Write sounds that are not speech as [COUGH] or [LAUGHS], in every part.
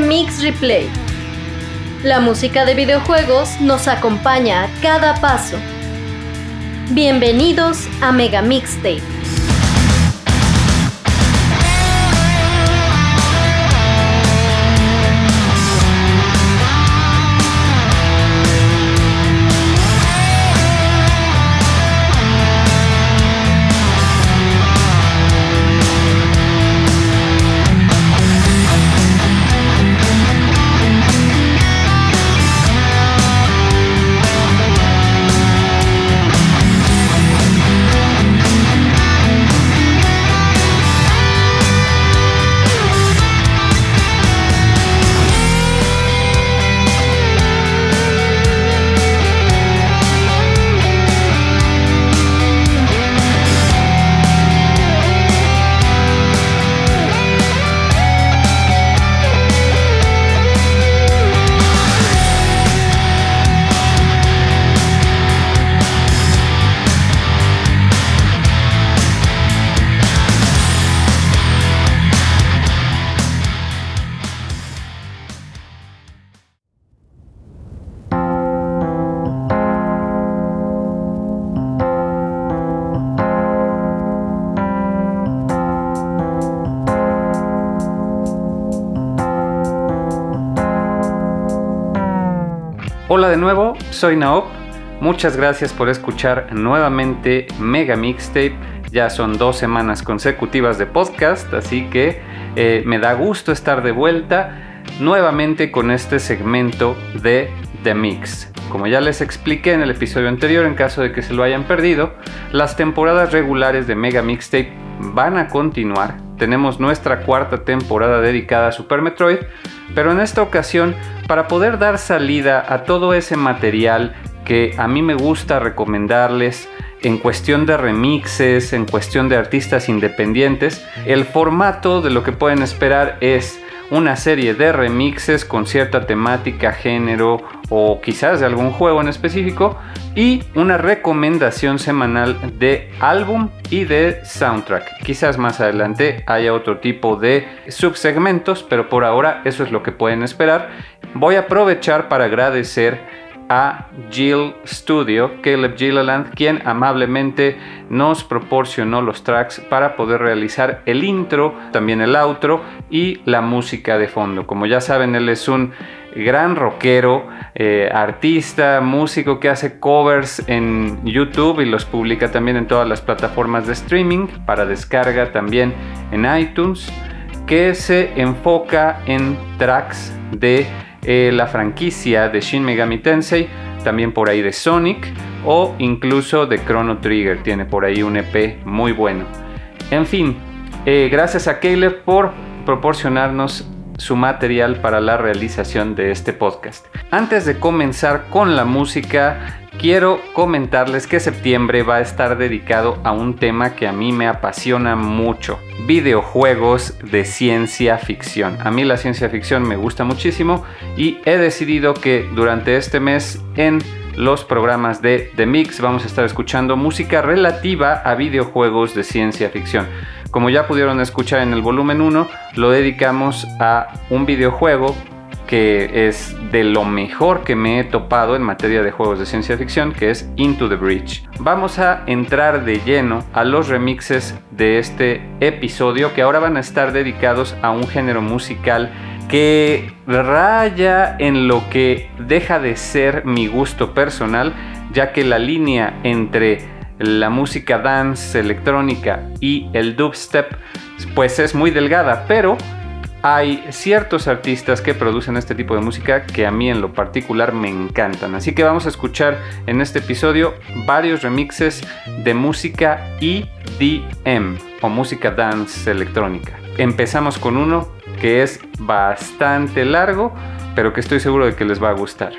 Remix Replay. La música de videojuegos nos acompaña a cada paso. Bienvenidos a Mega Mixtape. Soy Naop. Muchas gracias por escuchar nuevamente Mega Mixtape. Ya son dos semanas consecutivas de podcast, así que eh, me da gusto estar de vuelta nuevamente con este segmento de The Mix. Como ya les expliqué en el episodio anterior, en caso de que se lo hayan perdido, las temporadas regulares de Mega Mixtape van a continuar. Tenemos nuestra cuarta temporada dedicada a Super Metroid, pero en esta ocasión, para poder dar salida a todo ese material que a mí me gusta recomendarles, en cuestión de remixes, en cuestión de artistas independientes, el formato de lo que pueden esperar es una serie de remixes con cierta temática, género o quizás de algún juego en específico y una recomendación semanal de álbum y de soundtrack. Quizás más adelante haya otro tipo de subsegmentos, pero por ahora eso es lo que pueden esperar. Voy a aprovechar para agradecer a Jill Studio, Caleb Gilliland, quien amablemente nos proporcionó los tracks para poder realizar el intro, también el outro y la música de fondo. Como ya saben, él es un gran rockero, eh, artista, músico que hace covers en YouTube y los publica también en todas las plataformas de streaming para descarga también en iTunes, que se enfoca en tracks de eh, la franquicia de Shin Megami Tensei, también por ahí de Sonic o incluso de Chrono Trigger, tiene por ahí un EP muy bueno. En fin, eh, gracias a Caleb por proporcionarnos su material para la realización de este podcast. Antes de comenzar con la música, quiero comentarles que septiembre va a estar dedicado a un tema que a mí me apasiona mucho, videojuegos de ciencia ficción. A mí la ciencia ficción me gusta muchísimo y he decidido que durante este mes en los programas de The Mix vamos a estar escuchando música relativa a videojuegos de ciencia ficción. Como ya pudieron escuchar en el volumen 1, lo dedicamos a un videojuego que es de lo mejor que me he topado en materia de juegos de ciencia ficción, que es Into the Breach. Vamos a entrar de lleno a los remixes de este episodio que ahora van a estar dedicados a un género musical que raya en lo que deja de ser mi gusto personal, ya que la línea entre la música dance electrónica y el dubstep pues es muy delgada, pero hay ciertos artistas que producen este tipo de música que a mí en lo particular me encantan. Así que vamos a escuchar en este episodio varios remixes de música EDM o música dance electrónica. Empezamos con uno que es bastante largo, pero que estoy seguro de que les va a gustar.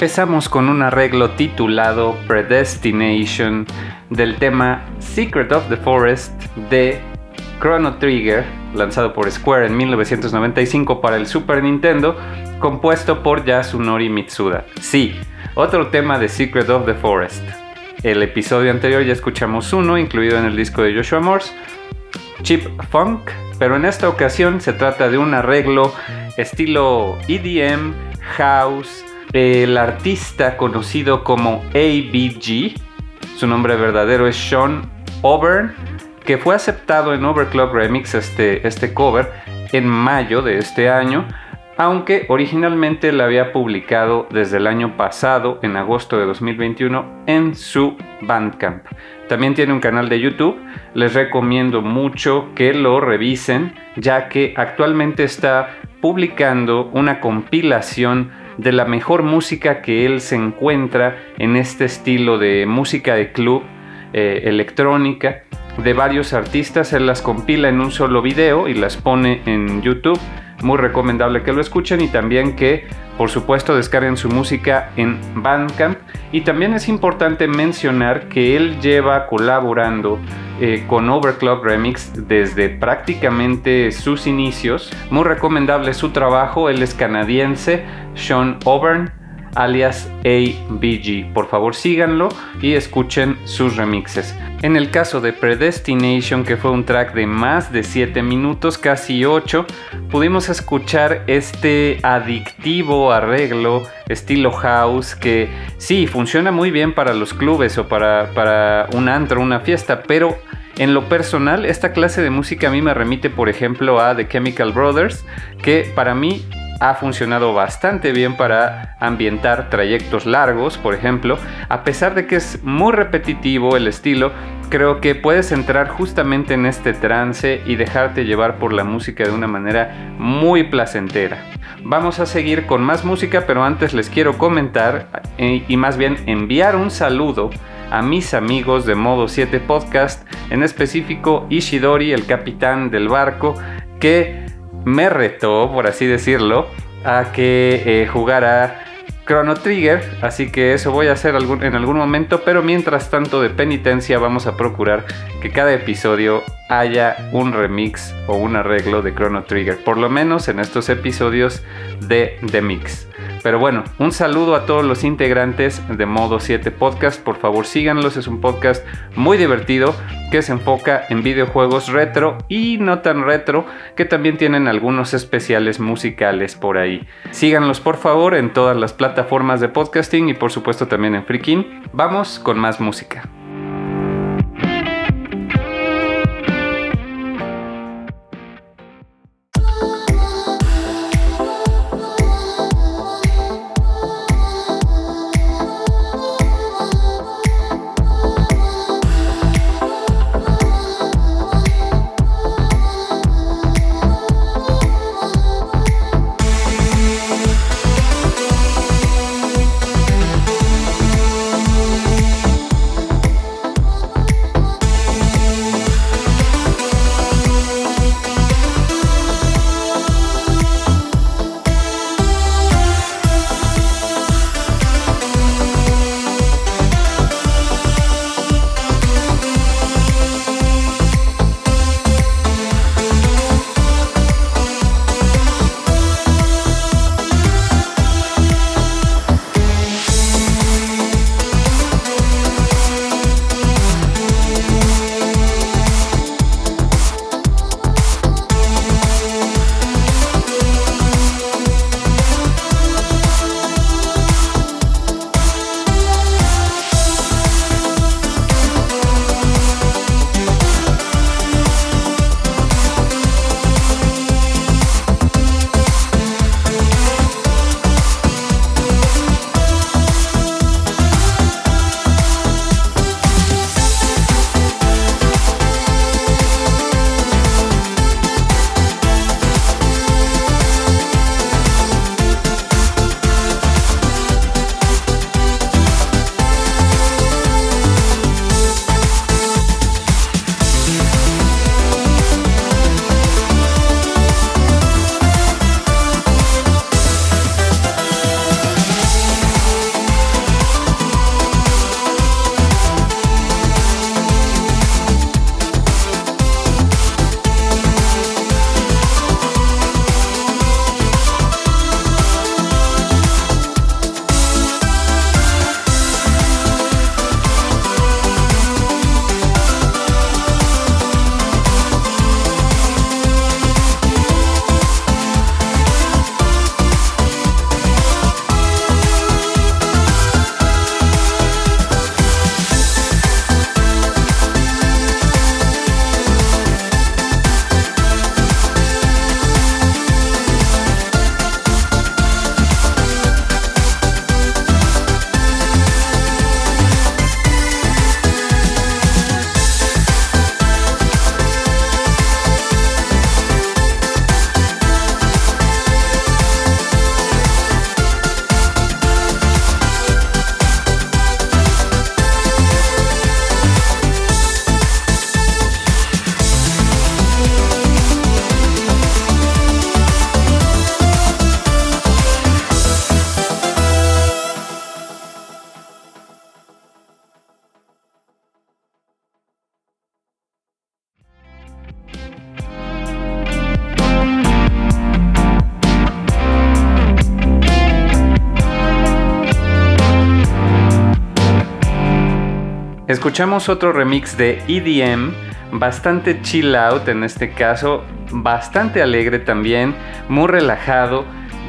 Empezamos con un arreglo titulado Predestination del tema Secret of the Forest de Chrono Trigger, lanzado por Square en 1995 para el Super Nintendo, compuesto por Yasunori Mitsuda. Sí, otro tema de Secret of the Forest. El episodio anterior ya escuchamos uno, incluido en el disco de Joshua Morse, Chip Funk, pero en esta ocasión se trata de un arreglo estilo EDM, House, el artista conocido como ABG, su nombre verdadero es Sean Auburn, que fue aceptado en Overclock Remix este, este cover en mayo de este año, aunque originalmente la había publicado desde el año pasado, en agosto de 2021, en su Bandcamp. También tiene un canal de YouTube, les recomiendo mucho que lo revisen, ya que actualmente está publicando una compilación de la mejor música que él se encuentra en este estilo de música de club eh, electrónica de varios artistas. Él las compila en un solo video y las pone en YouTube. Muy recomendable que lo escuchen y también que por supuesto descarguen su música en Bandcamp. Y también es importante mencionar que él lleva colaborando eh, con Overclock Remix desde prácticamente sus inicios. Muy recomendable su trabajo, él es canadiense, Sean Auburn alias ABG. Por favor síganlo y escuchen sus remixes. En el caso de Predestination, que fue un track de más de 7 minutos, casi 8, pudimos escuchar este adictivo arreglo estilo house que sí, funciona muy bien para los clubes o para, para un antro, una fiesta, pero en lo personal, esta clase de música a mí me remite, por ejemplo, a The Chemical Brothers, que para mí ha funcionado bastante bien para ambientar trayectos largos, por ejemplo. A pesar de que es muy repetitivo el estilo, creo que puedes entrar justamente en este trance y dejarte llevar por la música de una manera muy placentera. Vamos a seguir con más música, pero antes les quiero comentar eh, y más bien enviar un saludo a mis amigos de Modo 7 Podcast, en específico Ishidori, el capitán del barco, que me retó, por así decirlo, a que eh, jugara Chrono Trigger, así que eso voy a hacer en algún momento, pero mientras tanto de penitencia vamos a procurar que cada episodio haya un remix o un arreglo de Chrono Trigger, por lo menos en estos episodios de The Mix. Pero bueno, un saludo a todos los integrantes de Modo 7 Podcast. Por favor, síganlos. Es un podcast muy divertido que se enfoca en videojuegos retro y no tan retro, que también tienen algunos especiales musicales por ahí. Síganlos por favor en todas las plataformas de podcasting y por supuesto también en Freaking. Vamos con más música. Escuchamos otro remix de EDM, bastante chill out en este caso, bastante alegre también, muy relajado,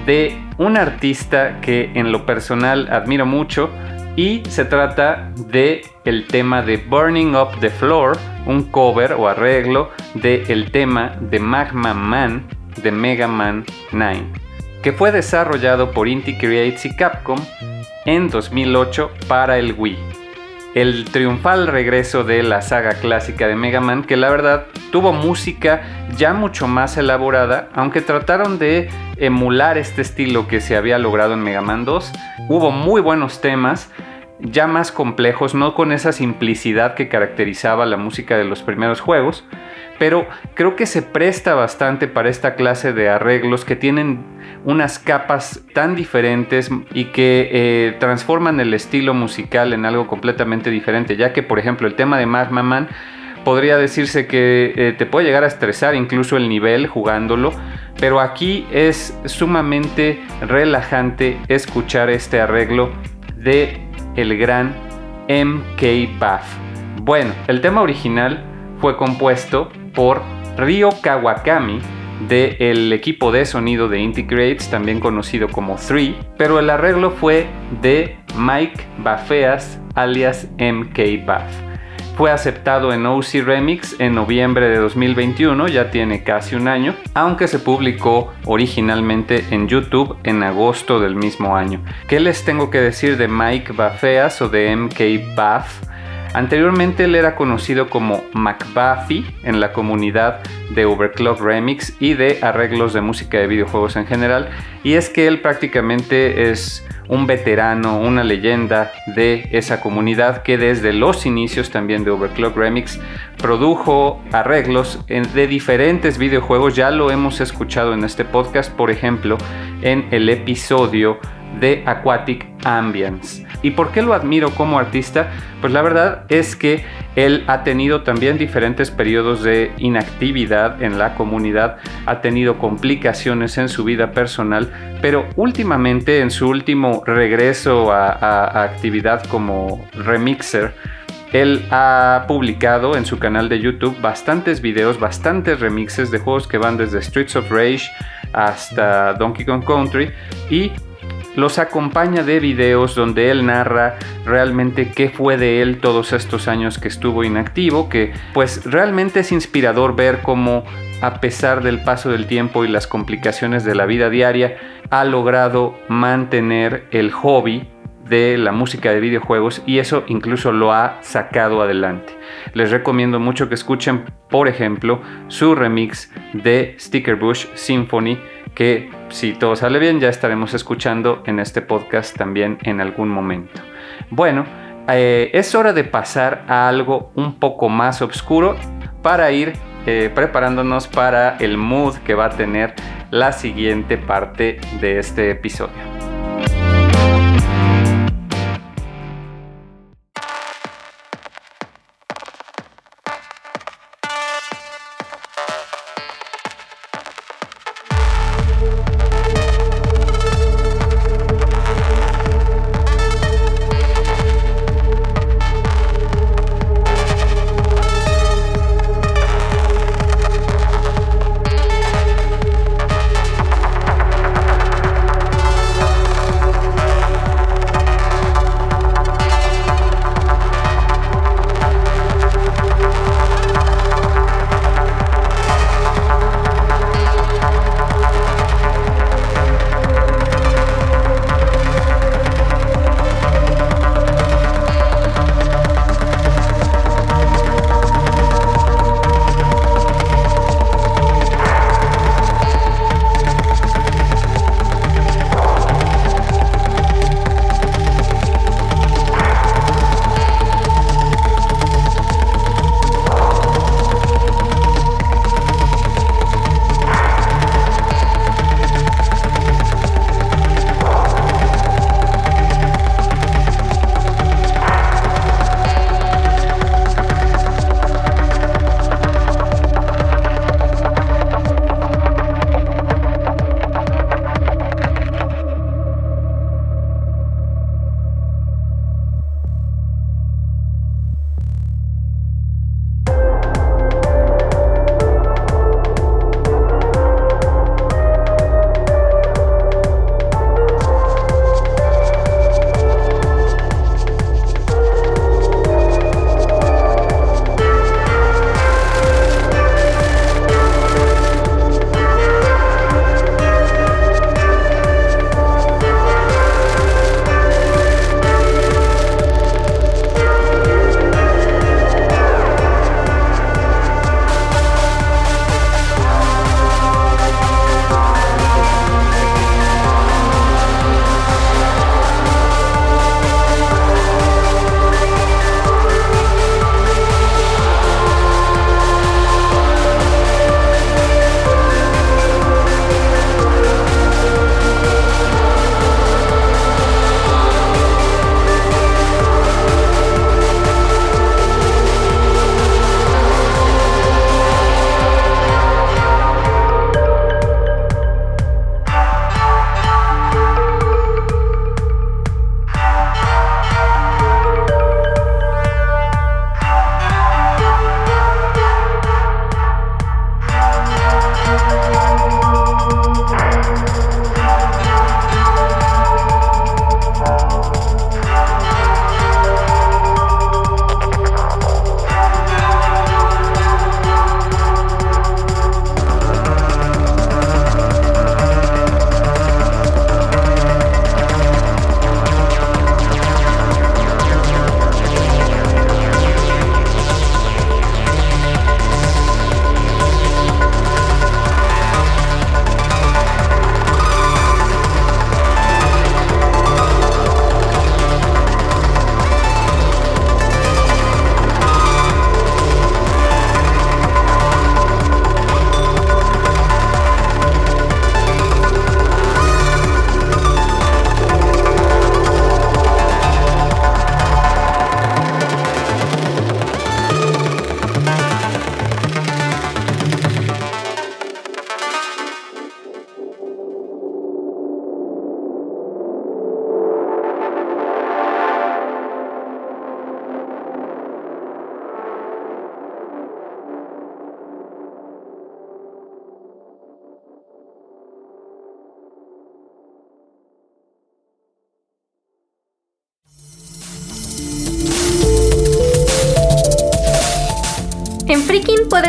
de un artista que en lo personal admiro mucho y se trata de el tema de Burning Up the Floor, un cover o arreglo del el tema de Magma Man de Mega Man 9, que fue desarrollado por Inti Creates y Capcom en 2008 para el Wii. El triunfal regreso de la saga clásica de Mega Man, que la verdad tuvo música ya mucho más elaborada, aunque trataron de emular este estilo que se había logrado en Mega Man 2. Hubo muy buenos temas, ya más complejos, no con esa simplicidad que caracterizaba la música de los primeros juegos, pero creo que se presta bastante para esta clase de arreglos que tienen unas capas tan diferentes y que eh, transforman el estilo musical en algo completamente diferente, ya que por ejemplo el tema de Magma Man podría decirse que eh, te puede llegar a estresar incluso el nivel jugándolo, pero aquí es sumamente relajante escuchar este arreglo de el gran MK Buff. Bueno, el tema original fue compuesto por Ryo Kawakami del equipo de sonido de Integrates, también conocido como 3, pero el arreglo fue de Mike Bafeas alias MK Buff. Fue aceptado en OC Remix en noviembre de 2021, ya tiene casi un año, aunque se publicó originalmente en YouTube en agosto del mismo año. ¿Qué les tengo que decir de Mike Bafeas o de MK Buff? Anteriormente él era conocido como McBuffy en la comunidad de Overclock Remix y de arreglos de música de videojuegos en general. Y es que él prácticamente es un veterano, una leyenda de esa comunidad que desde los inicios también de Overclock Remix produjo arreglos de diferentes videojuegos. Ya lo hemos escuchado en este podcast, por ejemplo, en el episodio de Aquatic Ambience. ¿Y por qué lo admiro como artista? Pues la verdad es que él ha tenido también diferentes periodos de inactividad en la comunidad, ha tenido complicaciones en su vida personal, pero últimamente en su último regreso a, a actividad como remixer, él ha publicado en su canal de YouTube bastantes videos, bastantes remixes de juegos que van desde Streets of Rage hasta Donkey Kong Country y los acompaña de videos donde él narra realmente qué fue de él todos estos años que estuvo inactivo, que pues realmente es inspirador ver cómo a pesar del paso del tiempo y las complicaciones de la vida diaria, ha logrado mantener el hobby de la música de videojuegos y eso incluso lo ha sacado adelante. Les recomiendo mucho que escuchen, por ejemplo, su remix de Sticker Bush Symphony que si todo sale bien ya estaremos escuchando en este podcast también en algún momento. Bueno, eh, es hora de pasar a algo un poco más oscuro para ir eh, preparándonos para el mood que va a tener la siguiente parte de este episodio.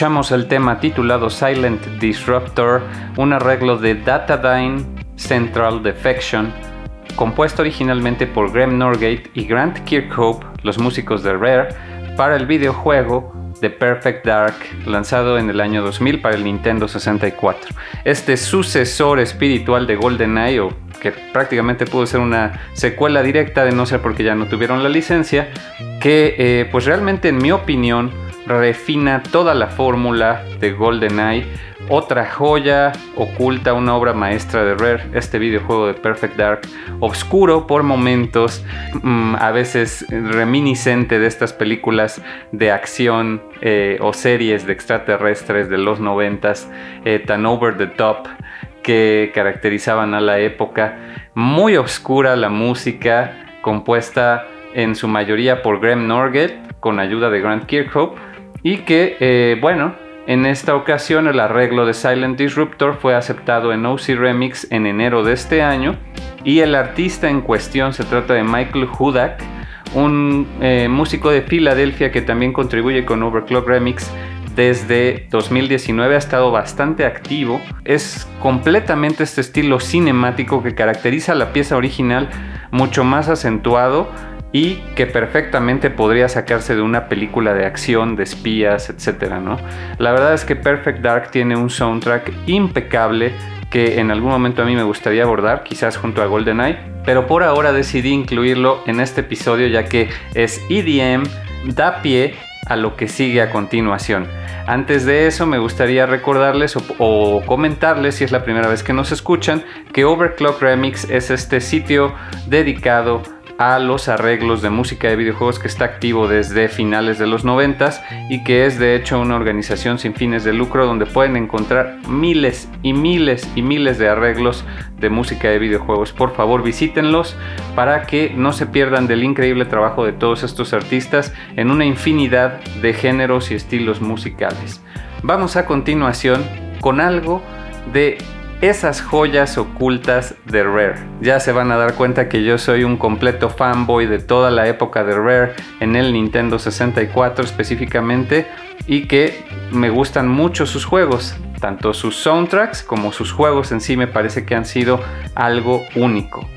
El tema titulado Silent Disruptor, un arreglo de Datadyne Central Defection, compuesto originalmente por Graham Norgate y Grant Kirkhope, los músicos de Rare, para el videojuego The Perfect Dark, lanzado en el año 2000 para el Nintendo 64. Este sucesor espiritual de GoldenEye, o que prácticamente pudo ser una secuela directa de no ser porque ya no tuvieron la licencia, que eh, pues realmente en mi opinión refina toda la fórmula de GoldenEye, otra joya oculta, una obra maestra de Rare, este videojuego de Perfect Dark, oscuro por momentos, mm, a veces reminiscente de estas películas de acción eh, o series de extraterrestres de los noventas, eh, tan over the top que caracterizaban a la época. Muy oscura la música, compuesta en su mayoría por Graham Norgate, con ayuda de Grant Kirkhope y que, eh, bueno, en esta ocasión el arreglo de Silent Disruptor fue aceptado en OC Remix en enero de este año y el artista en cuestión se trata de Michael Hudak, un eh, músico de Filadelfia que también contribuye con Overclock Remix desde 2019 ha estado bastante activo. Es completamente este estilo cinemático que caracteriza la pieza original, mucho más acentuado y que perfectamente podría sacarse de una película de acción, de espías, etc. ¿no? La verdad es que Perfect Dark tiene un soundtrack impecable que en algún momento a mí me gustaría abordar, quizás junto a GoldenEye, pero por ahora decidí incluirlo en este episodio ya que es EDM, da pie a lo que sigue a continuación. Antes de eso me gustaría recordarles o, o, comentarles, si es la primera vez que nos escuchan, que Overclock Remix es este sitio dedicado a los arreglos de música de videojuegos que está activo desde finales de los 90 y que es de hecho una organización sin fines de lucro donde pueden encontrar miles y miles y miles de arreglos de música de videojuegos. Por favor visítenlos para que no se pierdan del increíble trabajo de todos estos artistas en una infinidad de géneros y estilos musicales. Vamos a continuación con algo de esas joyas ocultas de Rare. Ya se van a dar cuenta que yo soy un completo fanboy de toda la época de Rare en el Nintendo 64 específicamente y que me gustan mucho sus juegos. Tanto sus soundtracks como sus juegos en sí me parece que han sido algo único.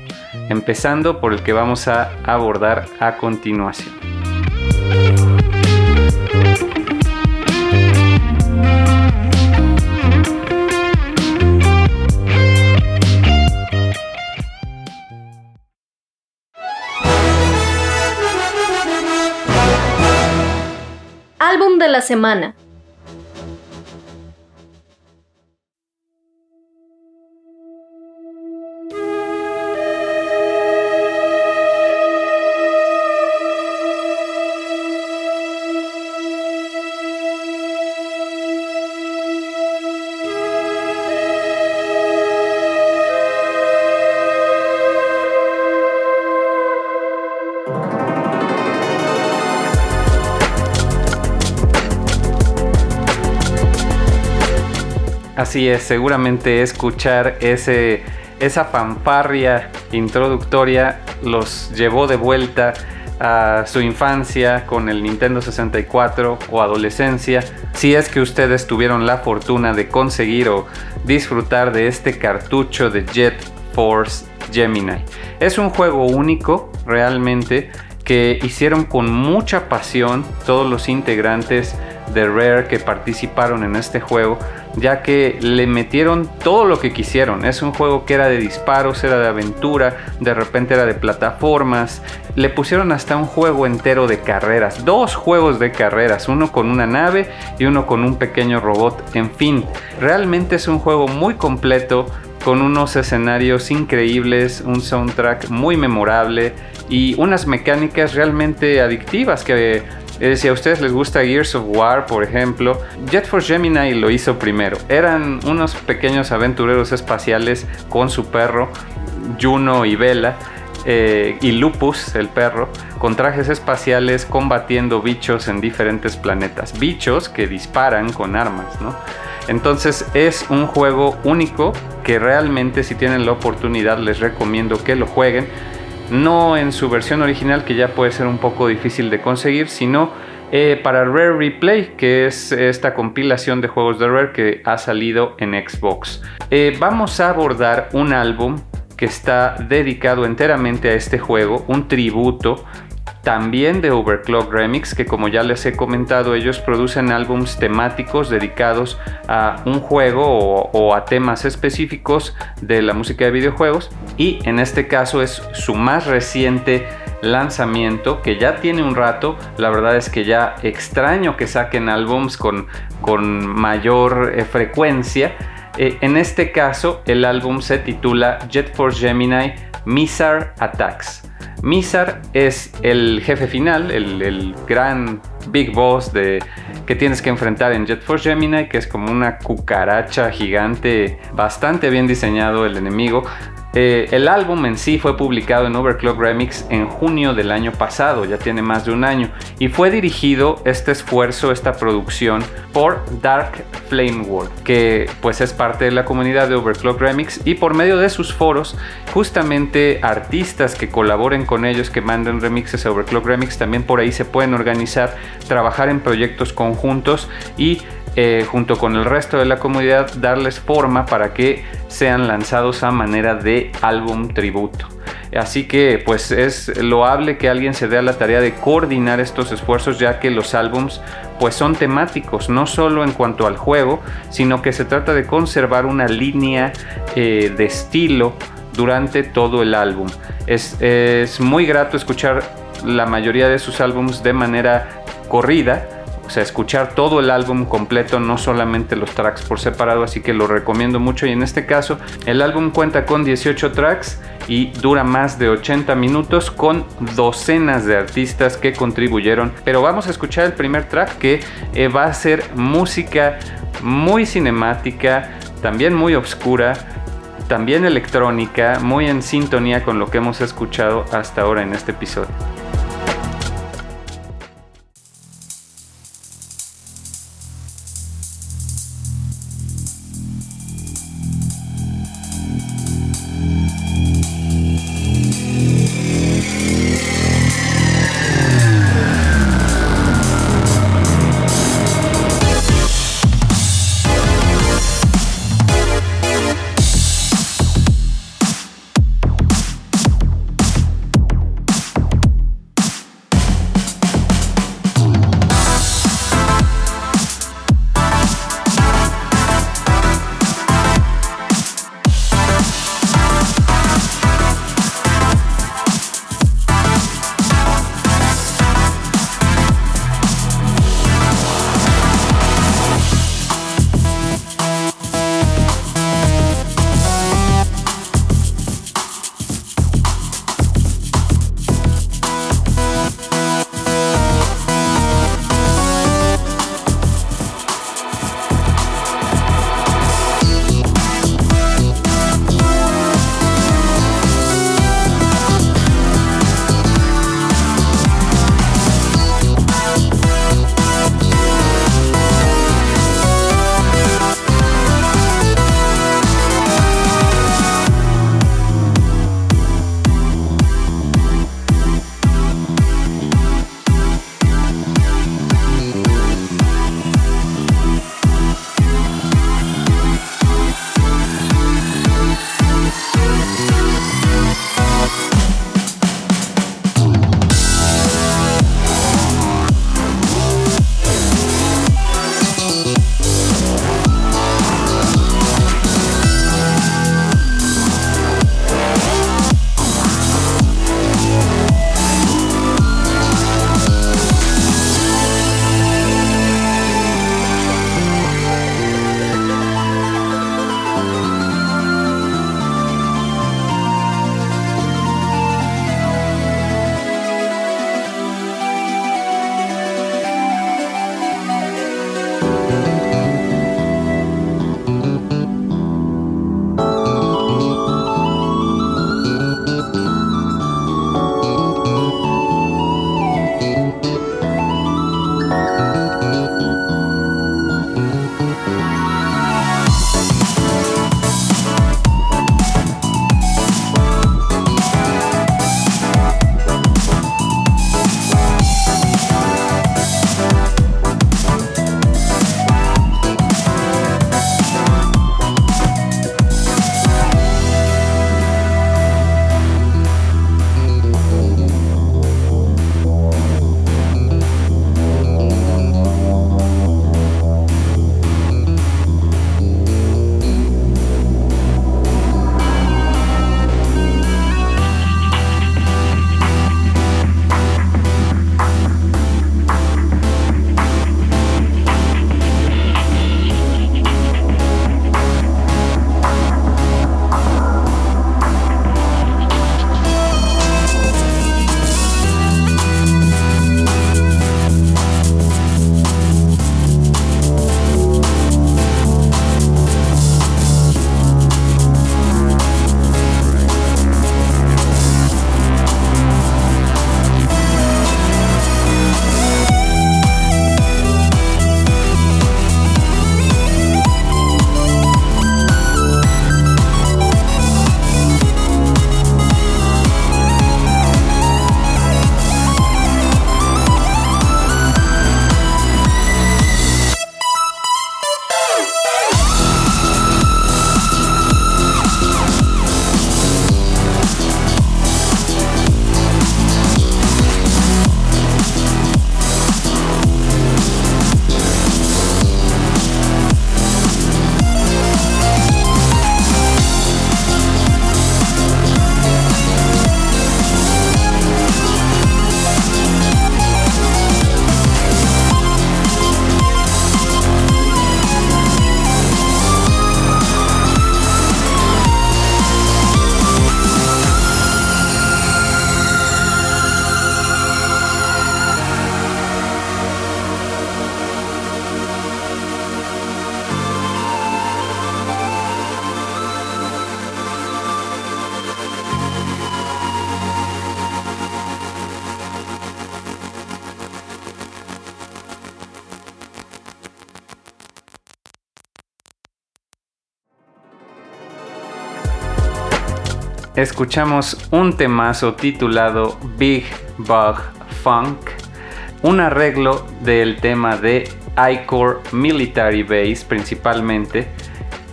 Empezando por el que vamos a abordar a continuación. Semana. Así es, seguramente escuchar ese, esa fanfarria introductoria los llevó de vuelta a su infancia con el Nintendo 64 o adolescencia, si es que ustedes tuvieron la fortuna de conseguir o disfrutar de este cartucho de Jet Force Gemini. Es un juego único realmente que hicieron con mucha pasión todos los integrantes de Rare que participaron en este juego ya que le metieron todo lo que quisieron. Es un juego que era de disparos, era de aventura, de repente era de plataformas. Le pusieron hasta un juego entero de carreras, dos juegos de carreras, uno con una nave y uno con un pequeño robot. En fin, realmente es un juego muy completo con unos escenarios increíbles, un soundtrack muy memorable y unas mecánicas realmente adictivas que si a ustedes les gusta Gears of War, por ejemplo, Jet Force Gemini lo hizo primero. Eran unos pequeños aventureros espaciales con su perro, Juno y Vela, eh, y Lupus, el perro, con trajes espaciales combatiendo bichos en diferentes planetas. Bichos que disparan con armas, ¿no? Entonces es un juego único que realmente si tienen la oportunidad les recomiendo que lo jueguen. No en su versión original que ya puede ser un poco difícil de conseguir, sino eh, para Rare Replay, que es esta compilación de juegos de Rare que ha salido en Xbox. Eh, vamos a abordar un álbum que está dedicado enteramente a este juego, un tributo también de Overclock Remix, que como ya les he comentado, ellos producen álbums temáticos dedicados a un juego o, a temas específicos de la música de videojuegos. Y en este caso es su más reciente lanzamiento que ya tiene un rato. La verdad es que ya extraño que saquen álbums con, con mayor eh, frecuencia. Eh, en este caso, el álbum se titula Jet Force Gemini Missile Attacks. Mizar es el jefe final, el, gran big boss de, que tienes que enfrentar en Jet Force Gemini, que es como una cucaracha gigante, bastante bien diseñado el enemigo. Eh, el álbum en sí fue publicado en Overclock Remix en junio del año pasado, ya tiene más de un año, y fue dirigido este esfuerzo, esta producción, por Dark Flame World, que pues es parte de la comunidad de Overclock Remix y por medio de sus foros, justamente artistas que colaboren con ellos, que manden remixes a Overclock Remix, también por ahí se pueden organizar, trabajar en proyectos conjuntos y eh, junto con el resto de la comunidad darles forma para que sean lanzados a manera de álbum tributo. Así que pues es loable que alguien se dé a la tarea de coordinar estos esfuerzos ya que los álbums pues son temáticos, no solo en cuanto al juego, sino que se trata de conservar una línea eh, de estilo durante todo el álbum. Es, es muy grato escuchar la mayoría de sus álbums de manera corrida o sea, escuchar todo el álbum completo, no solamente los tracks por separado, así que lo recomiendo mucho y en este caso el álbum cuenta con 18 tracks y dura más de 80 minutos con docenas de artistas que contribuyeron, pero vamos a escuchar el primer track que eh, va a ser música muy cinemática, también muy oscura, también electrónica, muy en sintonía con lo que hemos escuchado hasta ahora en este episodio. Escuchamos un temazo titulado Big Bug Funk, un arreglo del tema de Icor Military Base principalmente,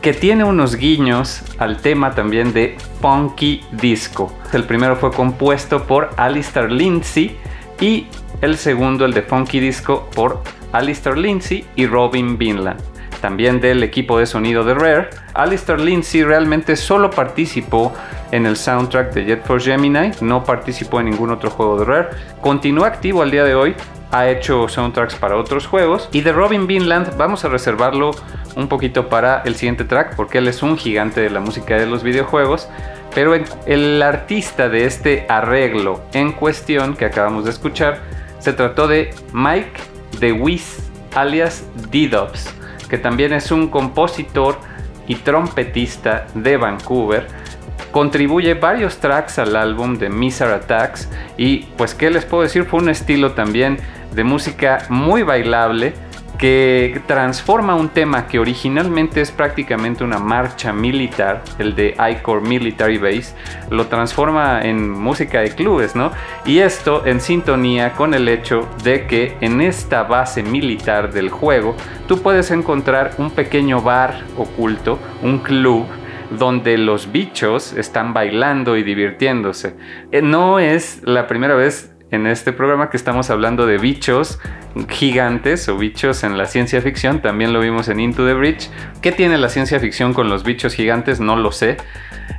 que tiene unos guiños al tema también de Funky Disco. El primero fue compuesto por Alistair Lindsay y el segundo, el de Funky Disco, por Alistair Lindsay y Robin Binland también del equipo de sonido de Rare. Alistair Lindsay realmente solo participó en el soundtrack de Jet Force Gemini, no participó en ningún otro juego de Rare. Continúa activo al día de hoy, ha hecho soundtracks para otros juegos. Y de Robin Binland vamos a reservarlo un poquito para el siguiente track, porque él es un gigante de la música de los videojuegos. Pero el artista de este arreglo en cuestión que acabamos de escuchar se trató de Mike DeWiz, alias D-Dubs que también es un compositor y trompetista de Vancouver. Contribuye varios tracks al álbum de Mizar Attacks y pues qué les puedo decir, fue un estilo también de música muy bailable que transforma un tema que originalmente es prácticamente una marcha militar, el de Icor Military Base, lo transforma en música de clubes, ¿no? Y esto en sintonía con el hecho de que en esta base militar del juego tú puedes encontrar un pequeño bar oculto, un club, donde los bichos están bailando y divirtiéndose. Eh, no es la primera vez en este programa que estamos hablando de bichos gigantes o bichos en la ciencia ficción. También lo vimos en Into the Bridge. ¿Qué tiene la ciencia ficción con los bichos gigantes? No lo sé.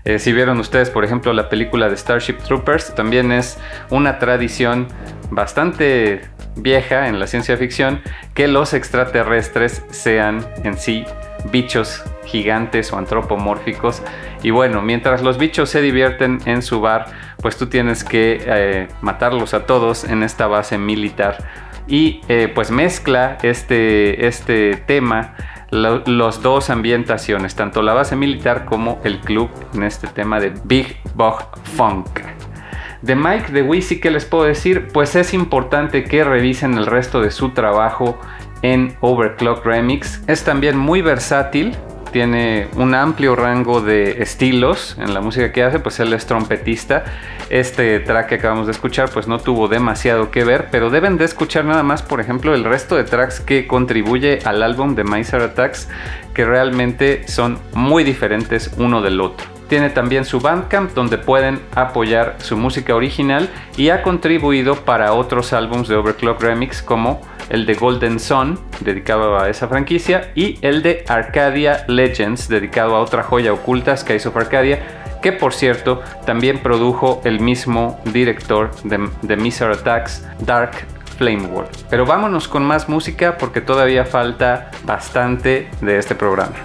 Eh, si vieron ustedes, por ejemplo, la película de Starship Troopers, también es una tradición bastante vieja en la ciencia ficción que los extraterrestres sean en sí bichos gigantes o antropomórficos. Y bueno, mientras los bichos se divierten en su bar, pues tú tienes que eh, matarlos a todos en esta base militar. Y eh, pues mezcla este, este tema los dos ambientaciones, tanto la base militar como el club en este tema de Big Bug Funk. De Mike de Wisi, ¿qué les puedo decir? Pues es importante que revisen el resto de su trabajo en Overclock Remix. Es también muy versátil, tiene un amplio rango de estilos en la música que hace, pues él es trompetista. Este track que acabamos de escuchar pues no tuvo demasiado que ver, pero deben de escuchar nada más, por ejemplo, el resto de tracks que contribuye al álbum de Miser Attacks, que realmente son muy diferentes uno del otro. Tiene también su Bandcamp donde pueden apoyar su música original y ha contribuido para otros álbumes de Overclock Remix como el de Golden Sun, dedicado a esa franquicia, y el de Arcadia Legends, dedicado a otra joya oculta, Skies of Arcadia, que por cierto también produjo el mismo director de, de Attacks, Dark Flame World. Pero vámonos con más música porque todavía falta bastante de este programa.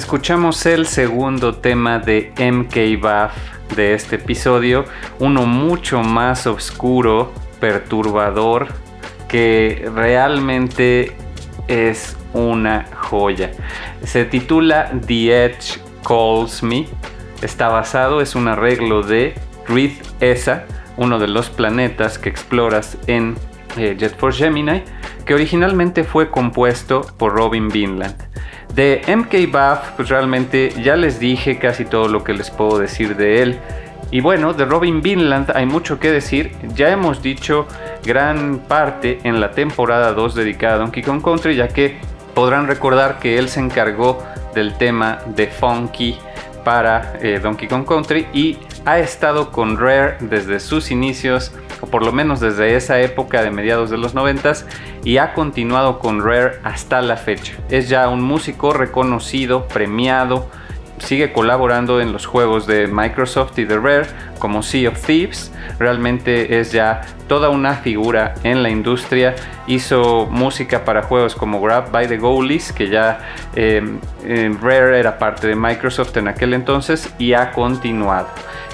Escuchamos el segundo tema de MK Buff de este episodio, uno mucho más oscuro, perturbador, que realmente es una joya. Se titula The Edge Calls Me. Está basado, es un arreglo de Reed Esa, uno de los planetas que exploras en eh, Jet Force Gemini, que originalmente fue compuesto por Robin Vinland. De MK pues realmente ya les dije casi todo lo que les puedo decir de él. Y bueno, de Robin Vinland hay mucho que decir. Ya hemos dicho gran parte en la temporada 2 dedicada a Donkey Kong Country, ya que podrán recordar que él se encargó del tema de Funky para eh, Donkey Kong Country y ha estado con Rare desde sus inicios, o por lo menos desde esa época de mediados de los 90 y ha continuado con Rare hasta la fecha. Es ya un músico reconocido, premiado, sigue colaborando en los juegos de Microsoft y de Rare como Sea of Thieves. Realmente es ya toda una figura en la industria. Hizo música para juegos como Grab by the Goalies, que ya em, em, Rare era parte de Microsoft en aquel entonces y ha continuado.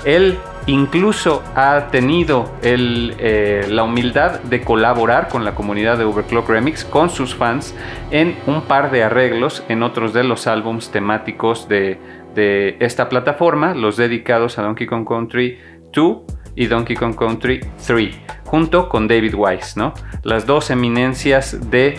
Él incluso ha tenido eh, la humildad de colaborar con la comunidad de Overclock Remix, con sus fans, en un par de arreglos en otros de los álbums temáticos de, de esta plataforma, los dedicados a Donkey Kong Country 2 y Donkey Kong Country 3, junto con David Wise, ¿no? Las dos eminencias de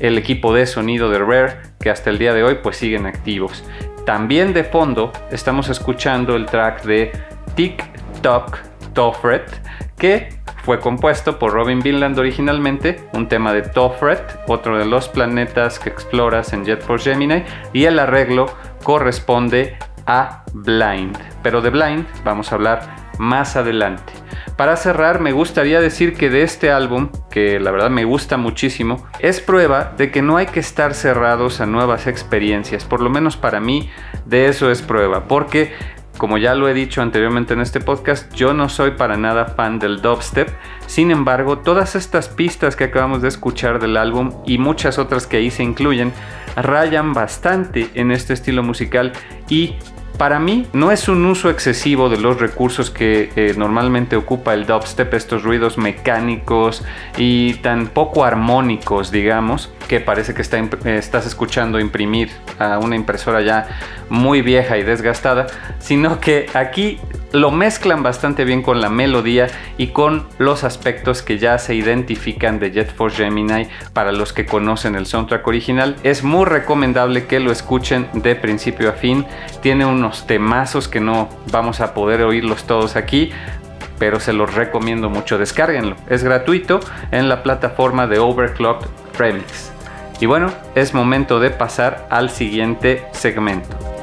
el equipo de sonido de Rare que hasta el día de hoy pues siguen activos. También de fondo estamos escuchando el track de Tic Toc Toffret que fue compuesto por Robin Vinland originalmente, un tema de Toffret, otro de los planetas que exploras en Jet Force Gemini, y el arreglo corresponde a Blind. Pero de Blind vamos a hablar más adelante. Para cerrar, me gustaría decir que de este álbum, que la verdad me gusta muchísimo, es prueba de que no hay que estar cerrados a nuevas experiencias. Por lo menos para mí, de eso es prueba. Porque como ya lo he dicho anteriormente en este podcast, yo no soy para nada fan del dubstep. Sin embargo, todas estas pistas que acabamos de escuchar del álbum y muchas otras que ahí se incluyen, rayan bastante en este estilo musical y para mí no es un uso excesivo de los recursos que eh, normalmente ocupa el dubstep, estos ruidos mecánicos y tan poco armónicos, digamos, que parece que está, estás escuchando imprimir a una impresora ya muy vieja y desgastada, sino que aquí lo mezclan bastante bien con la melodía y con los aspectos que ya se identifican de Jet Force Gemini para los que conocen el soundtrack original. Es muy recomendable que lo escuchen de principio a fin. Tiene unos temazos que no vamos a poder oírlos todos aquí, pero se los recomiendo mucho. Descárguenlo. Es gratuito en la plataforma de Overclocked Remix. Y bueno, es momento de pasar al siguiente segmento.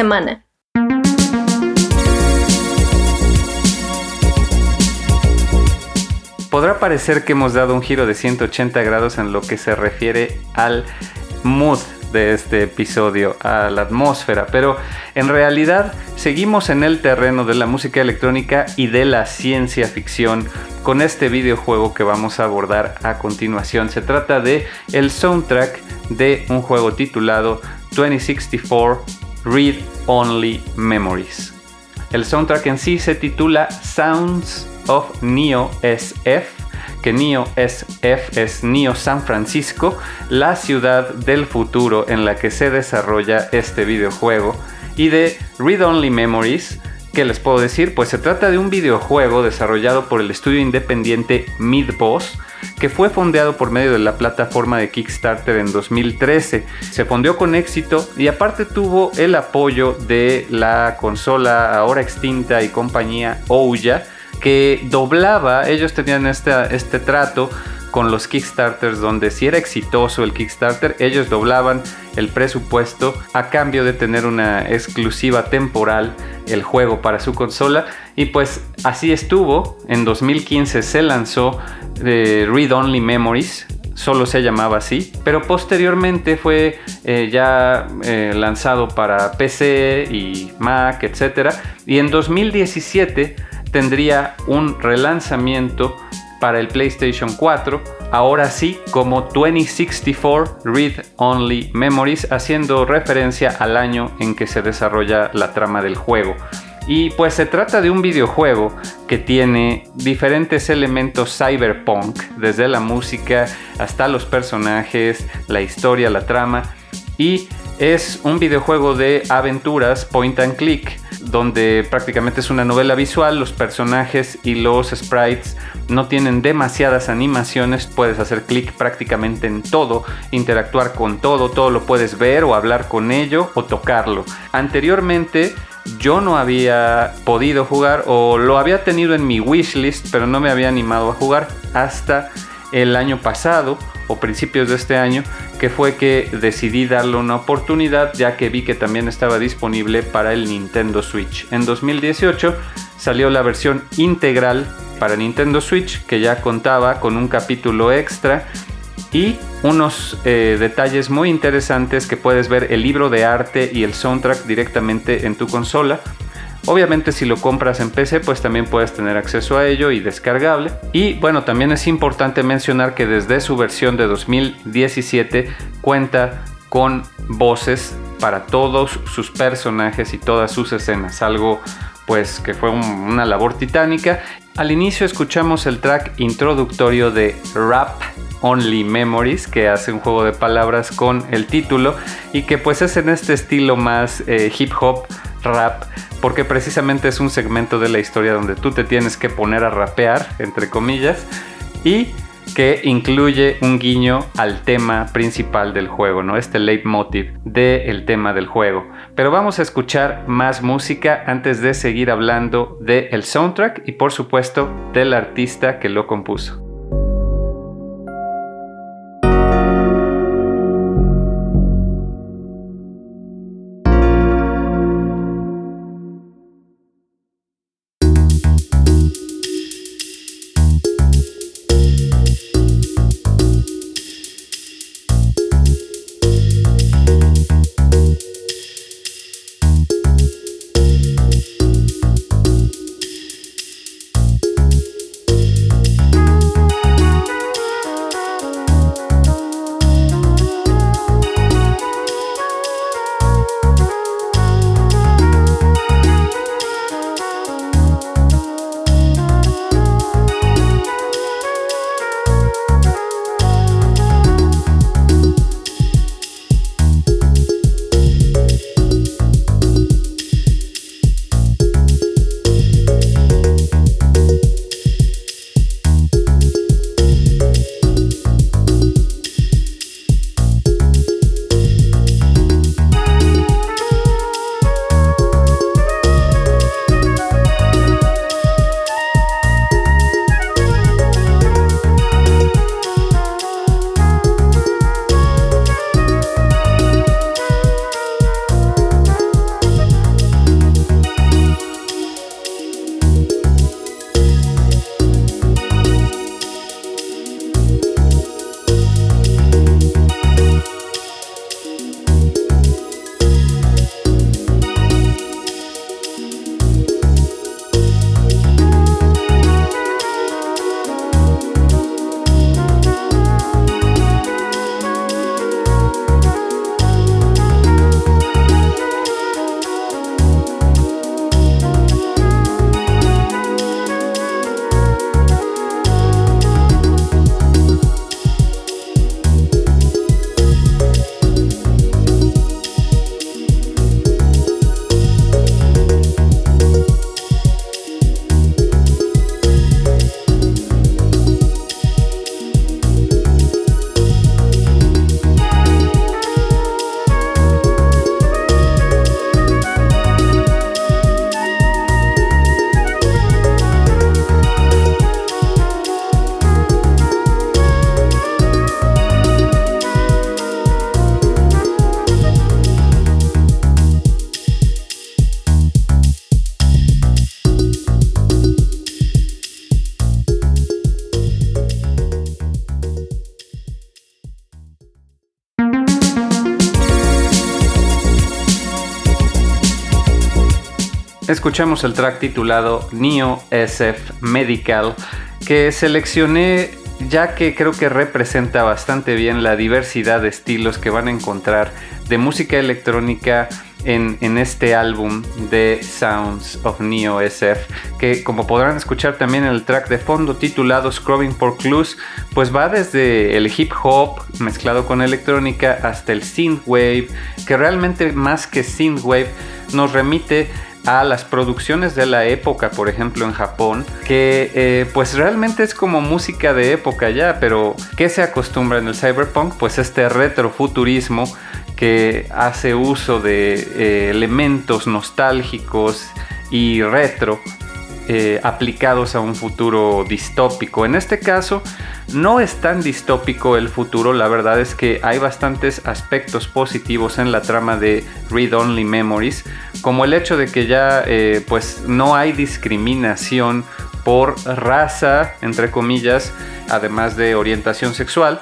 Semana. Podrá parecer que hemos dado un giro de 180 grados en lo que se refiere al mood de este episodio, a la atmósfera, pero en realidad seguimos en el terreno de la música electrónica y de la ciencia ficción con este videojuego que vamos a abordar a continuación. Se trata de el soundtrack de un juego titulado 2064 Read Only Memories. El soundtrack en sí se titula Sounds of Neo SF que Neo SF es Neo San Francisco, la ciudad del futuro en la que se desarrolla este videojuego, y de Read Only Memories, ¿Qué les puedo decir? Pues se trata de un videojuego desarrollado por el estudio independiente Midboss, que fue fondeado por medio de la plataforma de Kickstarter en 2013. Se fondeó con éxito y aparte tuvo el apoyo de la consola ahora extinta y compañía Ouya, que doblaba, ellos tenían este trato con los Kickstarters donde si era exitoso el Kickstarter, ellos doblaban el presupuesto a cambio de tener una exclusiva temporal el juego para su consola. Y pues así estuvo, en 2015 se lanzó eh, Read Only Memories, solo se llamaba así, pero posteriormente fue eh, ya eh, lanzado para PC y Mac, etc. Y en 2017 tendría un relanzamiento para el PlayStation 4, ahora sí como 2064 Read Only Memories, haciendo referencia al año en que se desarrolla la trama del juego. Y pues se trata de un videojuego que tiene diferentes elementos cyberpunk, desde la música hasta los personajes, la historia, la trama. Y es un videojuego de aventuras point and click donde prácticamente es una novela visual, los personajes y los sprites no tienen demasiadas animaciones, puedes hacer clic prácticamente en todo, interactuar con todo, todo lo puedes ver o hablar con ello o tocarlo. Anteriormente yo no había podido jugar o lo había tenido en mi wishlist, pero no me había animado a jugar hasta el año pasado o principios de este año, que fue que decidí darle una oportunidad ya que vi que también estaba disponible para el Nintendo Switch. En 2018 salió la versión integral para Nintendo Switch que ya contaba con un capítulo extra y unos eh, detalles muy interesantes que puedes ver el libro de arte y el soundtrack directamente en tu consola Obviamente si lo compras en PC pues también puedes tener acceso a ello y descargable. Y bueno, también es importante mencionar que desde su versión de 2017 cuenta con voces para todos sus personajes y todas sus escenas, algo pues que fue una labor titánica. Al inicio escuchamos el track introductorio de Rap Only Memories, que hace un juego de palabras con el título y que pues es en este estilo más eh, hip hop rap porque precisamente es un segmento de la historia donde tú te tienes que poner a rapear, entre comillas, y que incluye un guiño al tema principal del juego, ¿no? Este leitmotiv del tema del juego. Pero vamos a escuchar más música antes de seguir hablando del soundtrack y por supuesto del artista que lo compuso. Escuchamos el track titulado Neo SF Medical que seleccioné ya que creo que representa bastante bien la diversidad de estilos que van a encontrar de música electrónica en, este álbum de Sounds of Neo SF, que como podrán escuchar también en el track de fondo titulado Scrubbing for Clues, pues va desde el hip hop mezclado con electrónica hasta el synthwave, que realmente más que synthwave nos remite las producciones de la época, por ejemplo en Japón, que eh, pues realmente es como música de época ya, pero ¿qué se acostumbra en el cyberpunk? Pues este retrofuturismo que hace uso de eh, elementos nostálgicos y retro eh, aplicados a un futuro distópico. En este caso, no es tan distópico el futuro, la verdad es que hay bastantes aspectos positivos en la trama de Read Only Memories, como el hecho de que ya eh, pues no hay discriminación por raza, entre comillas, además de orientación sexual,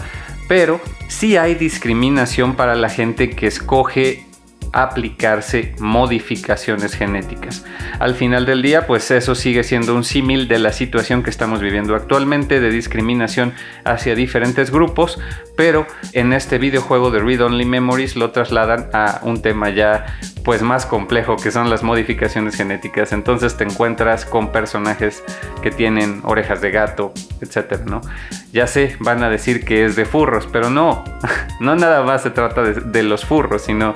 pero sí hay discriminación para la gente que escoge aplicarse modificaciones genéticas. Al final del día, pues eso sigue siendo un símil de la situación que estamos viviendo actualmente de discriminación hacia diferentes grupos, pero en este videojuego de Read Only Memories lo trasladan a un tema ya pues más complejo que son las modificaciones genéticas. Entonces te encuentras con personajes que tienen orejas de gato, etcétera, ¿no? Ya sé, van a decir que es de furros, pero no, [LAUGHS] no nada más se trata de los furros, sino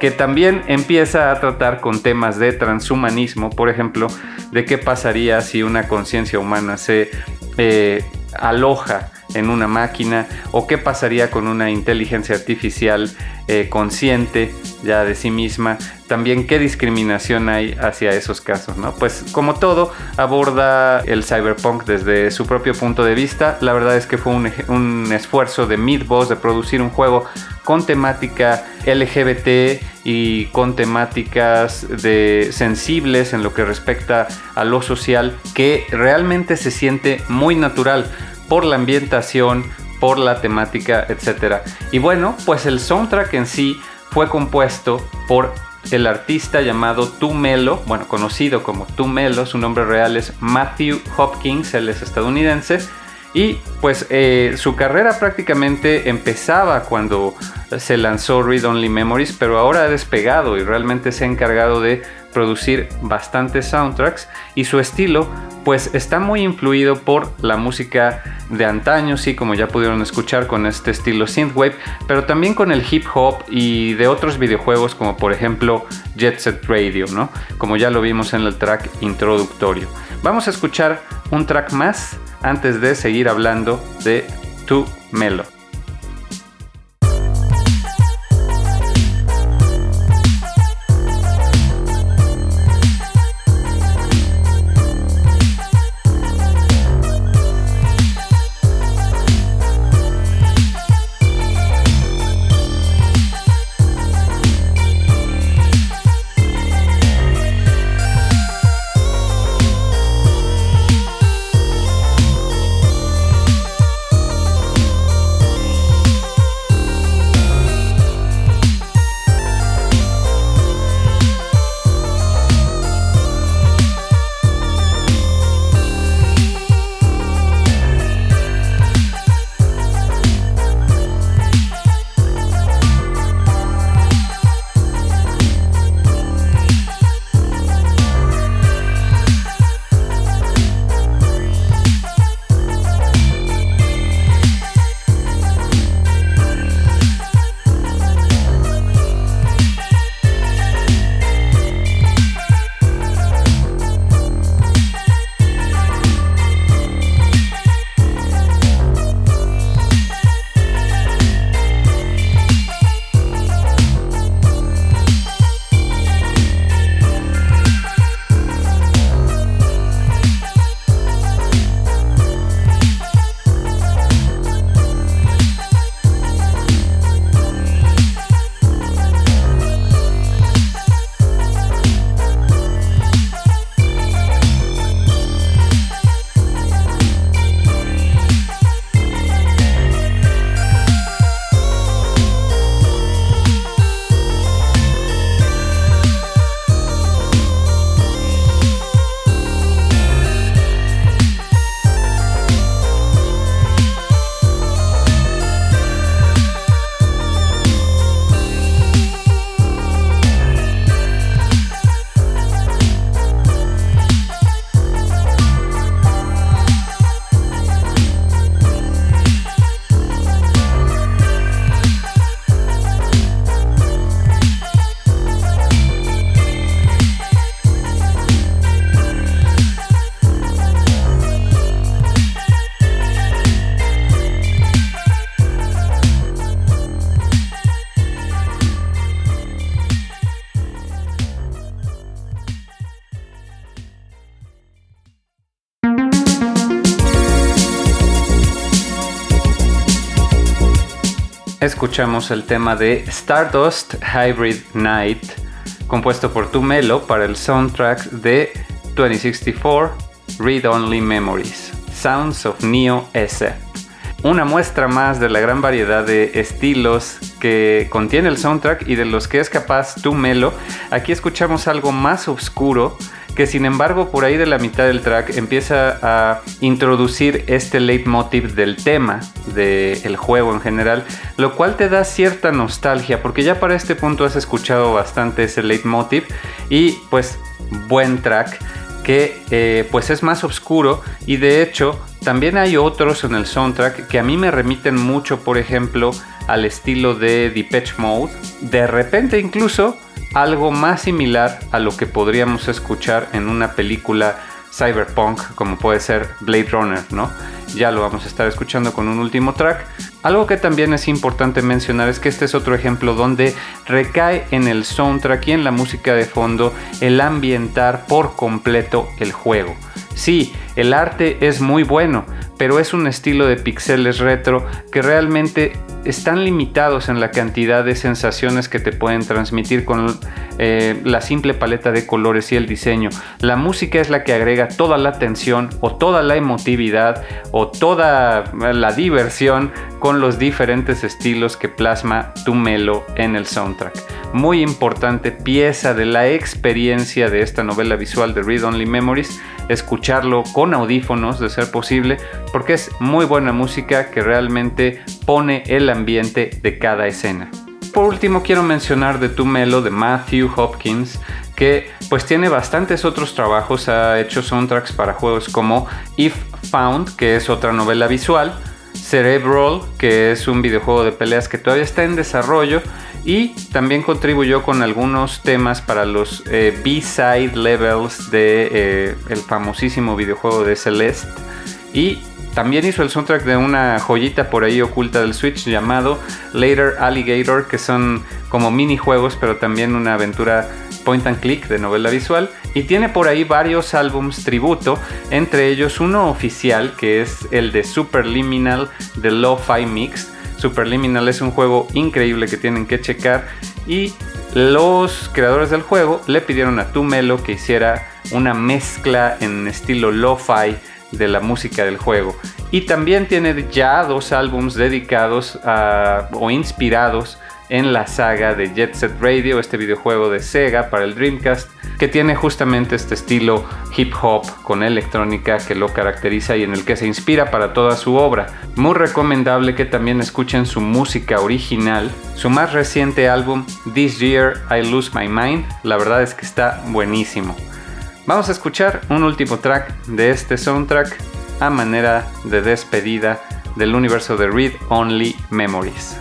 que también empieza a tratar con temas de transhumanismo, por ejemplo, de qué pasaría si una conciencia humana se eh, aloja en una máquina o qué pasaría con una inteligencia artificial eh, consciente ya de sí misma, también qué discriminación hay hacia esos casos, ¿no? Pues como todo, aborda el cyberpunk desde su propio punto de vista. La verdad es que fue un, esfuerzo de Midboss de producir un juego con temática LGBT y con temáticas de sensibles en lo que respecta a lo social que realmente se siente muy natural por la ambientación, por la temática, etc. Y bueno, pues el soundtrack en sí fue compuesto por el artista llamado Tumelo, bueno, conocido como Tumelo, su nombre real es Matthew Hopkins, él es estadounidense, y pues eh, su carrera prácticamente empezaba cuando se lanzó Read Only Memories, pero ahora ha despegado y realmente se ha encargado de producir bastantes soundtracks y su estilo pues está muy influido por la música de antaño, sí, como ya pudieron escuchar con este estilo synthwave, pero también con el hip hop y de otros videojuegos como por ejemplo Jet Set Radio, ¿no? Como ya lo vimos en el track introductorio. Vamos a escuchar un track más antes de seguir hablando de Tu Melo. Escuchamos el tema de Stardust Hybrid Night, compuesto por Tumelo para el soundtrack de 2064 Read Only Memories, Sounds of Neo SF. Una muestra más de la gran variedad de estilos que contiene el soundtrack y de los que es capaz Tumelo. Aquí escuchamos algo más oscuro que sin embargo por ahí de la mitad del track empieza a introducir este leitmotiv del tema del juego en general, lo cual te da cierta nostalgia porque ya para este punto has escuchado bastante ese leitmotiv y pues buen track que eh, pues es más oscuro y de hecho también hay otros en el soundtrack que a mí me remiten mucho por ejemplo al estilo de Depeche Mode. De repente incluso algo más similar a lo que podríamos escuchar en una película cyberpunk como puede ser Blade Runner, ¿no? Ya lo vamos a estar escuchando con un último track. Algo que también es importante mencionar es que este es otro ejemplo donde recae en el soundtrack y en la música de fondo el ambientar por completo el juego. Sí, el arte es muy bueno, pero es un estilo de pixeles retro que realmente están limitados en la cantidad de sensaciones que te pueden transmitir con eh, la simple paleta de colores y el diseño. La música es la que agrega toda la tensión o toda la emotividad o toda la diversión con los diferentes estilos que plasma tu melo en el soundtrack. Muy importante pieza de la experiencia de esta novela visual de Read Only Memories, escucharlo con audífonos de ser posible, porque es muy buena música que realmente pone el ambiente de cada escena. Por último quiero mencionar de Tu Melo de Matthew Hopkins, que pues tiene bastantes otros trabajos, ha hecho soundtracks para juegos como If Found, que es otra novela visual, Cerebral, que es un videojuego de peleas que todavía está en desarrollo, y también contribuyó con algunos temas para los eh, B-side levels de eh, famosísimo videojuego de Celeste. Y también hizo el soundtrack de una joyita por ahí oculta del Switch llamado Later Alligator, que son como minijuegos, pero también una aventura point and click de novela visual. Y tiene por ahí varios álbums tributo, entre ellos uno oficial que es el de Superliminal de Lo-Fi Mix. Superliminal es un juego increíble que tienen que checar y los creadores del juego le pidieron a Tumelo que hiciera una mezcla en estilo lo-fi de la música del juego. Y también tiene ya dos álbums dedicados o inspirados en la saga de Jet Set Radio, este videojuego de Sega para el Dreamcast, que tiene justamente este estilo hip hop con electrónica que lo caracteriza y en el que se inspira para toda su obra. Muy recomendable que también escuchen su música original. Su más reciente álbum, This Year I Lose My Mind, la verdad es que está buenísimo. Vamos a escuchar un último track de este soundtrack a manera de despedida del universo de Read Only Memories.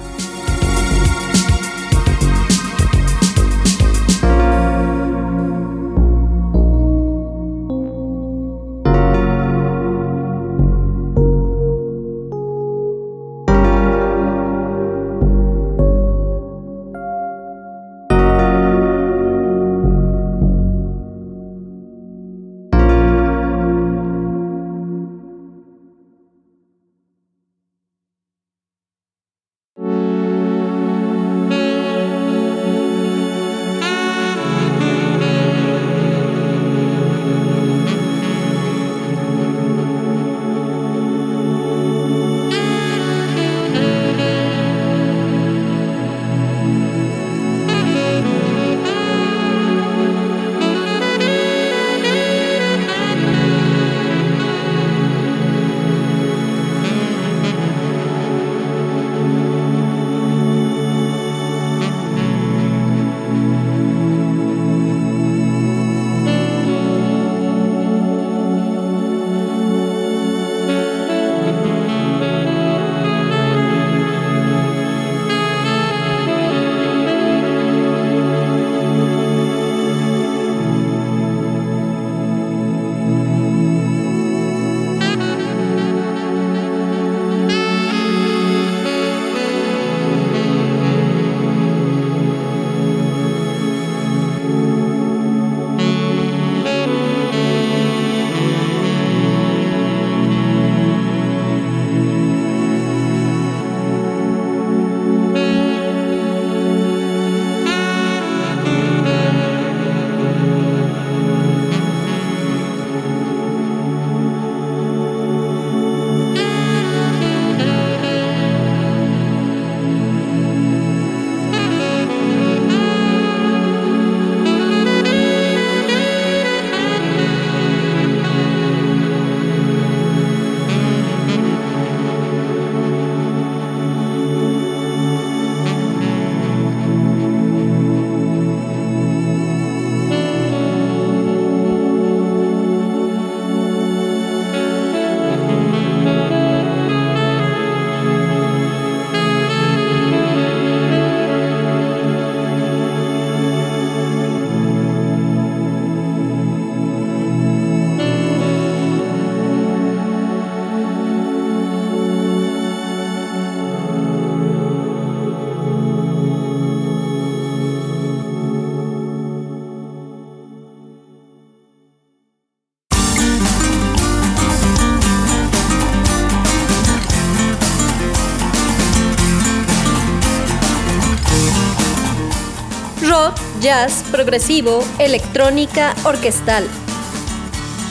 Progresivo, electrónica, orquestal.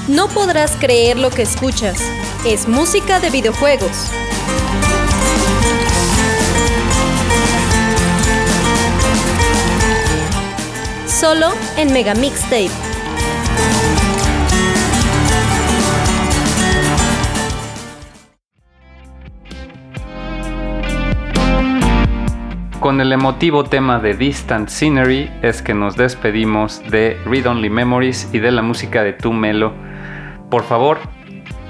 No podrás creer lo que escuchas. Es música de videojuegos. Solo en Mega Mixtape. Con el emotivo tema de Distant Scenery es que nos despedimos de Read Only Memories y de la música de Tu Melo. Por favor,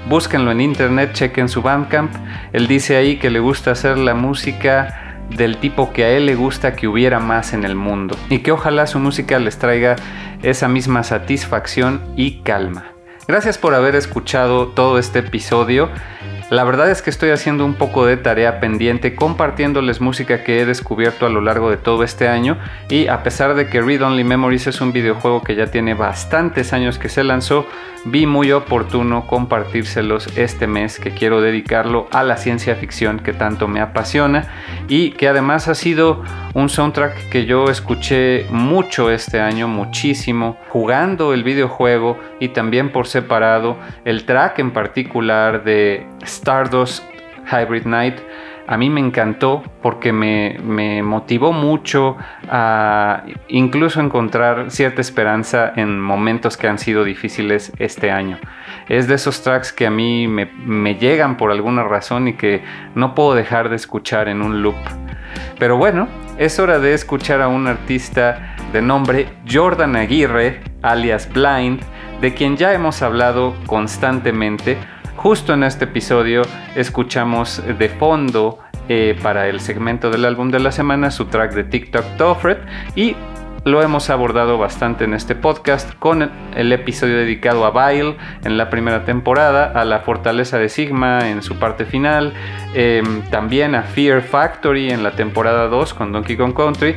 búsquenlo en internet, chequen su Bandcamp. Él dice ahí que le gusta hacer la música del tipo que a él le gusta que hubiera más en el mundo y que ojalá su música les traiga esa misma satisfacción y calma. Gracias por haber escuchado todo este episodio. La verdad es que estoy haciendo un poco de tarea pendiente compartiéndoles música que he descubierto a lo largo de todo este año. Y a pesar de que Read Only Memories es un videojuego que ya tiene bastantes años que se lanzó, vi muy oportuno compartírselos este mes que quiero dedicarlo a la ciencia ficción que tanto me apasiona y que además ha sido un soundtrack que yo escuché mucho este año, muchísimo, jugando el videojuego y también por separado el track en particular de Stardust Hybrid Night a mí me encantó porque me, motivó mucho a incluso encontrar cierta esperanza en momentos que han sido difíciles este año. Es de esos tracks que a mí me, me llegan por alguna razón y que no puedo dejar de escuchar en un loop. Pero bueno, es hora de escuchar a un artista de nombre Jordan Aguirre, alias Blind, de quien ya hemos hablado constantemente Justo en este episodio escuchamos de fondo eh, para el segmento del álbum de la semana su track de TikTok Toffred y lo hemos abordado bastante en este podcast con el episodio dedicado a Vile en la primera temporada, a la fortaleza de Sigma en su parte final, em, también a Fear Factory en la temporada 2 con Donkey Kong Country.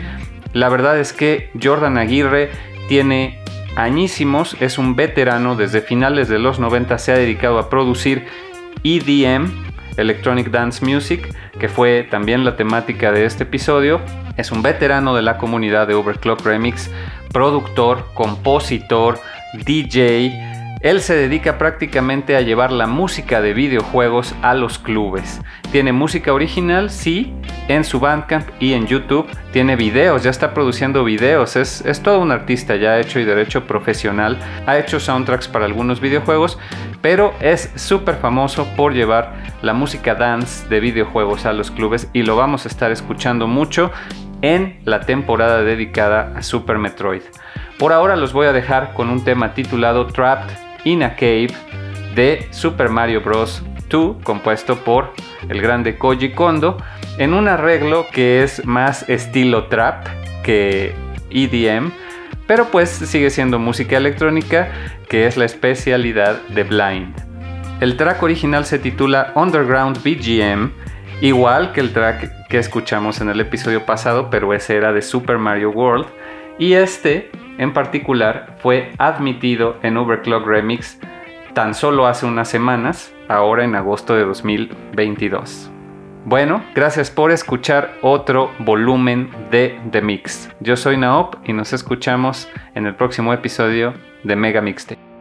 La verdad es que Jordan Aguirre tiene añísimos, es un veterano, desde finales de los 90 se ha dedicado a producir EDM, Electronic Dance Music, que fue también la temática de este episodio. Es un veterano de la comunidad de Overclock Remix, productor, compositor, DJ, él se dedica prácticamente a llevar la música de videojuegos a los clubes. Tiene música original, sí, en su Bandcamp y en YouTube. Tiene videos, ya está produciendo videos. Es, es todo un artista ya hecho y derecho profesional. Ha hecho soundtracks para algunos videojuegos, pero es súper famoso por llevar la música dance de videojuegos a los clubes y lo vamos a estar escuchando mucho en la temporada dedicada a Super Metroid. Por ahora los voy a dejar con un tema titulado Trapped in a Cave de Super Mario Bros. 2, compuesto por el grande Koji Kondo, en un arreglo que es más estilo trap que EDM, pero pues sigue siendo música electrónica, que es la especialidad de Blind. El track original se titula Underground BGM, igual que el track que escuchamos en el episodio pasado, pero ese era de Super Mario World, y este en particular fue admitido en Overclock Remix tan solo hace unas semanas, ahora en agosto de 2022. Bueno, gracias por escuchar otro volumen de The Mix. Yo soy Naop y nos escuchamos en el próximo episodio de Mega Mixtape.